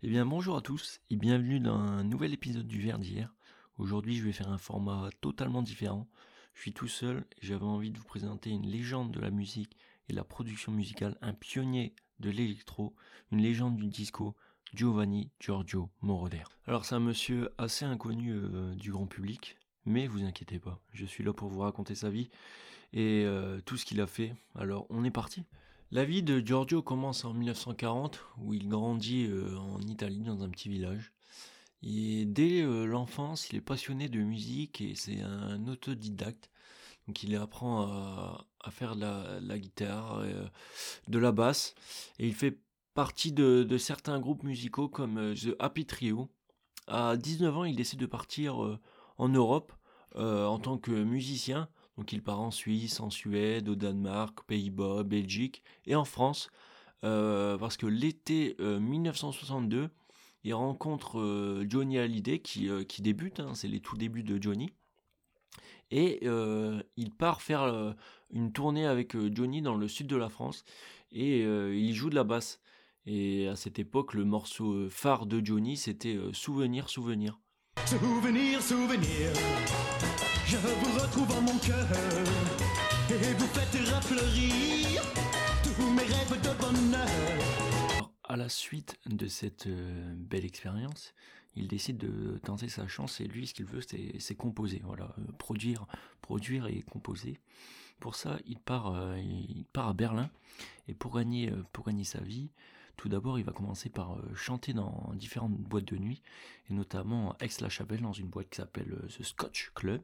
Eh bien bonjour à tous et bienvenue dans un nouvel épisode du Verdière. Aujourd'hui je vais faire un format totalement différent. Je suis tout seul et j'avais envie de vous présenter une légende de la musique et la production musicale, un pionnier de l'électro, une légende du disco, Giovanni Giorgio Moroder. Alors c'est un monsieur assez inconnu euh, du grand public, mais vous inquiétez pas, je suis là pour vous raconter sa vie et euh, tout ce qu'il a fait. Alors on est parti. La vie de Giorgio commence en 1940 où il grandit euh, en Italie dans un petit village. Et dès l'enfance, il est passionné de musique et c'est un autodidacte. Donc il apprend à, faire de la, guitare, de la basse et il fait partie de, certains groupes musicaux comme euh, The Happy Trio. À 19 ans, il décide de partir euh, en Europe euh, en tant que musicien. Donc il part en Suisse, en Suède, au Danemark, Pays-Bas, Belgique et en France. parce que l'été 1962, il rencontre Johnny Hallyday qui, qui débute, hein, c'est les tout débuts de Johnny. Et il part faire une tournée avec Johnny dans le sud de la France et il joue de la basse. Et à cette époque, le morceau euh, phare de Johnny, c'était euh, Souvenir, souvenir. Souvenir, souvenir, je vous retrouve en mon cœur et vous faites rafleurir tous mes rêves de bonheur. à la suite de cette euh, belle expérience, il décide de tenter sa chance et lui, ce qu'il veut, c'est composer, voilà, produire, produire et composer. Pour ça, il part, il part à Berlin et pour gagner, pour gagner sa vie, tout d'abord, il va commencer par euh, chanter dans différentes boîtes de nuit, et notamment à Aix-la-Chapelle, dans une boîte qui s'appelle euh, The Scotch Club.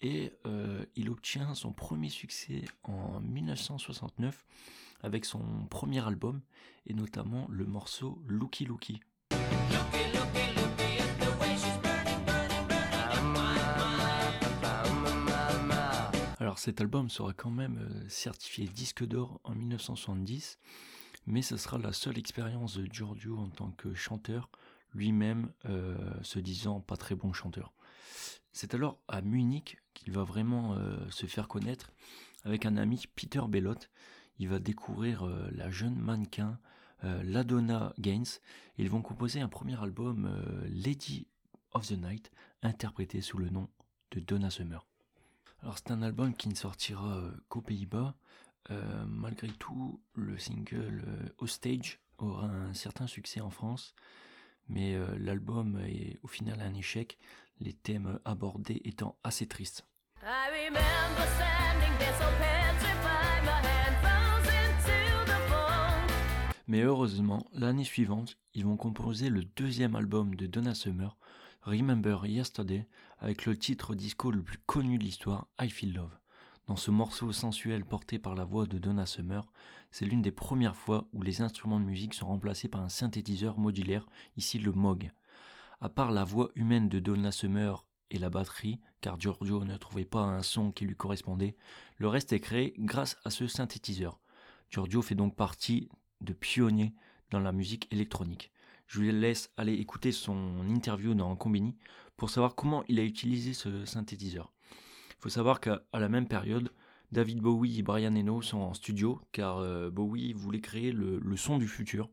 Et euh, il obtient son premier succès en 1969 avec son premier album, et notamment le morceau Looky Looky. Alors cet album sera quand même certifié disque d'or en 1970 mais ce sera la seule expérience de Giorgio en tant que chanteur, lui-même euh, se disant pas très bon chanteur. C'est alors à Munich qu'il va vraiment euh, se faire connaître avec un ami Peter Bellot. Il va découvrir euh, la jeune mannequin Ladonna Gaines. Ils vont composer un premier album Lady of the Night, interprété sous le nom de Donna Summer. Alors c'est un album qui ne sortira qu'aux Pays-Bas, euh, malgré tout, le single euh, Hostage aura un certain succès en France, mais euh, l'album est au final un échec, les thèmes abordés étant assez tristes. Mais heureusement, l'année suivante, ils vont composer le deuxième album de Donna Summer, Remember Yesterday, avec le titre disco le plus connu de l'histoire, I Feel Love. Dans ce morceau sensuel porté par la voix de Donna Summer, c'est l'une des premières fois où les instruments de musique sont remplacés par un synthétiseur modulaire, ici le Moog. À part la voix humaine de Donna Summer et la batterie, car Giorgio ne trouvait pas un son qui lui correspondait, le reste est créé grâce à ce synthétiseur. Giorgio fait donc partie de pionniers dans la musique électronique. Je vous laisse aller écouter son interview dans Combini pour savoir comment il a utilisé ce synthétiseur. Il faut savoir qu'à la même période, David Bowie et Brian Eno sont en studio car euh, Bowie voulait créer le, son du futur.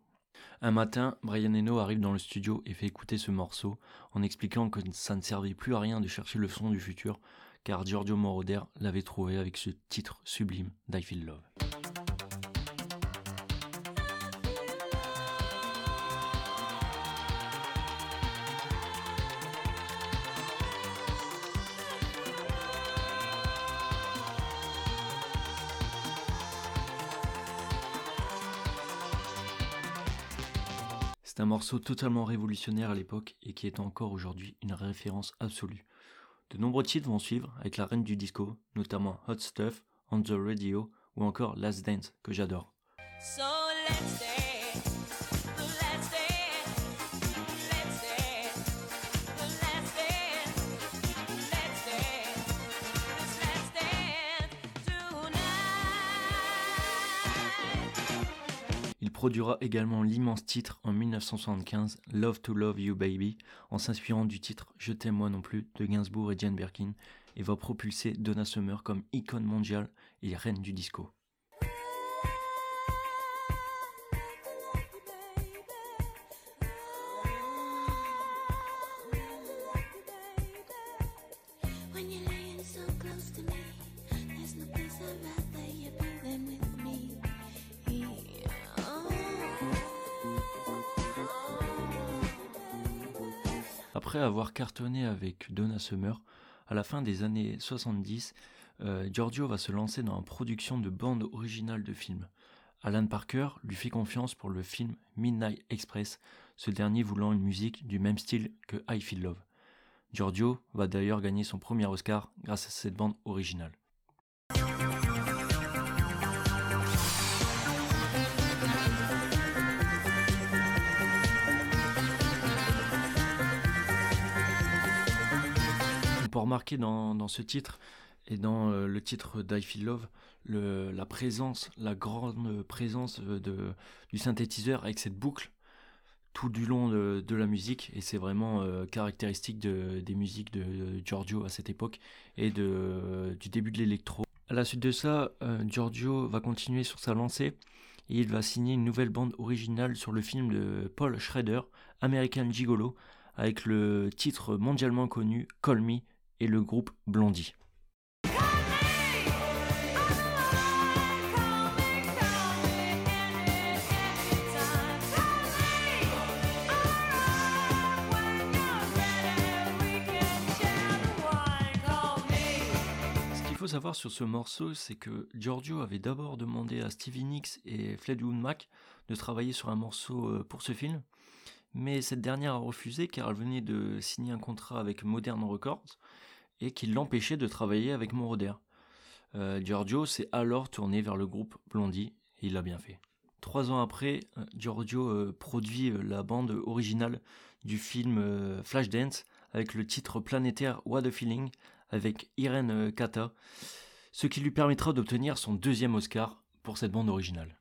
Un matin, Brian Eno arrive dans le studio et fait écouter ce morceau en expliquant que ça ne servait plus à rien de chercher le son du futur car Giorgio Moroder l'avait trouvé avec ce titre sublime d'I Feel Love. C'est un morceau totalement révolutionnaire à l'époque et qui est encore aujourd'hui une référence absolue. De nombreux titres vont suivre avec la reine du disco, notamment Hot Stuff, On the Radio ou encore Last Dance que j'adore. produira également l'immense titre en 1975 Love to Love You Baby en s'inspirant du titre Je t'aime moi non plus de Gainsbourg et Jane Birkin et va propulser Donna Summer comme icône mondiale et reine du disco. when Après avoir cartonné avec Donna Summer, à la fin des années 70, euh, Giorgio va se lancer dans la production de bandes originales de films. Alan Parker lui fait confiance pour le film Midnight Express, ce dernier voulant une musique du même style que I Feel Love. Giorgio va d'ailleurs gagner son premier Oscar grâce à cette bande originale. Remarquer dans ce titre et dans euh, le titre d'I Feel Love, la présence, la grande présence euh, de, du synthétiseur avec cette boucle tout du long de, la musique et c'est vraiment euh, caractéristique des musiques de, Giorgio à cette époque et de, du début de l'électro. À la suite de ça, Giorgio va continuer sur sa lancée et il va signer une nouvelle bande originale sur le film de Paul Schrader, American Gigolo, avec le titre mondialement connu Call Me et le groupe Blondie. faut savoir sur ce morceau, c'est que Giorgio avait d'abord demandé à Stevie Nicks et Fleetwood Mac de travailler sur un morceau euh, pour ce film, mais cette dernière a refusé car elle venait de signer un contrat avec Modern Records et qui l'empêchait de travailler avec Moroder. Euh, Giorgio s'est alors tourné vers le groupe Blondie et il l'a bien fait. Trois ans après, euh, Giorgio produit la bande originale du film Flashdance avec le titre planétaire What a Feeling avec Irene euh, Kata, ce qui lui permettra d'obtenir son deuxième Oscar pour cette bande originale.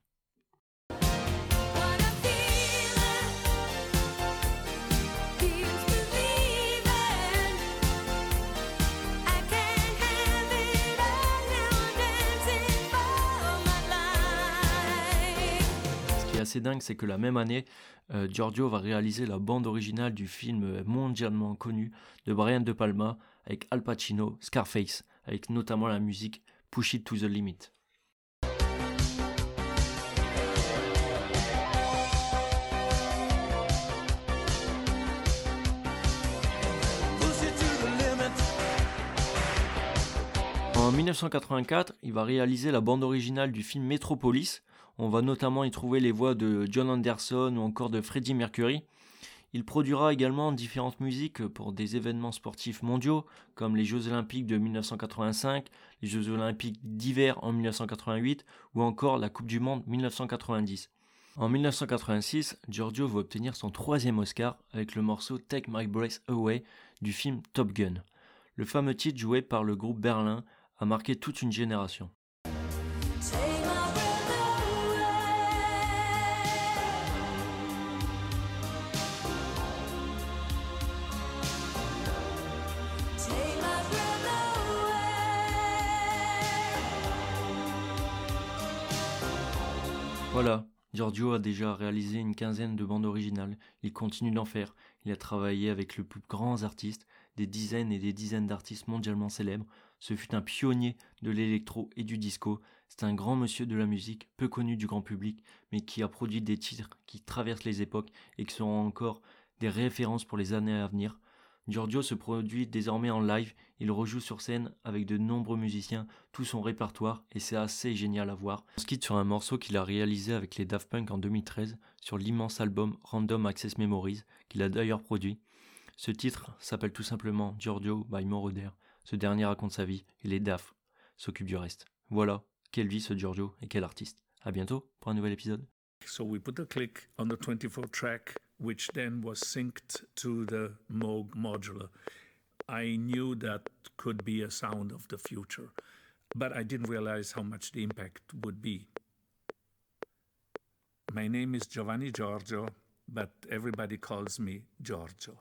Assez dingue, c'est que la même année, euh, Giorgio va réaliser la bande originale du film mondialement connu de Brian De Palma avec Al Pacino, Scarface, avec notamment la musique Push It to the Limit. En 1984, il va réaliser la bande originale du film Metropolis. On va notamment y trouver les voix de John Anderson ou encore de Freddie Mercury. Il produira également différentes musiques pour des événements sportifs mondiaux, comme les Jeux Olympiques de 1985, les Jeux Olympiques d'hiver en 1988 ou encore la Coupe du Monde 1990. En 1986, Giorgio va obtenir son troisième Oscar avec le morceau Take My Breath Away du film Top Gun. Le fameux titre joué par le groupe Berlin a marqué toute une génération. Voilà, Giorgio a déjà réalisé une quinzaine de bandes originales, il continue d'en faire, il a travaillé avec le plus grands artistes, des dizaines et des dizaines d'artistes mondialement célèbres, ce fut un pionnier de l'électro et du disco, c'est un grand monsieur de la musique, peu connu du grand public, mais qui a produit des titres qui traversent les époques et qui seront encore des références pour les années à venir. Giorgio se produit désormais en live, il rejoue sur scène avec de nombreux musiciens, tout son répertoire, et c'est assez génial à voir. On se quitte sur un morceau qu'il a réalisé avec les Daft Punk en 2013, sur l'immense album Random Access Memories, qu'il a d'ailleurs produit. Ce titre s'appelle tout simplement Giorgio by Moroder. Ce dernier raconte sa vie, et les Daft s'occupent du reste. Voilà, quelle vie ce Giorgio, et quel artiste. À bientôt pour un nouvel épisode. So we put click on the 24 track, which then was synced to the Moog modular. I knew that could be a sound of the future, but I didn't realize how much the impact would be. My name is Giovanni Giorgio, but everybody calls me Giorgio.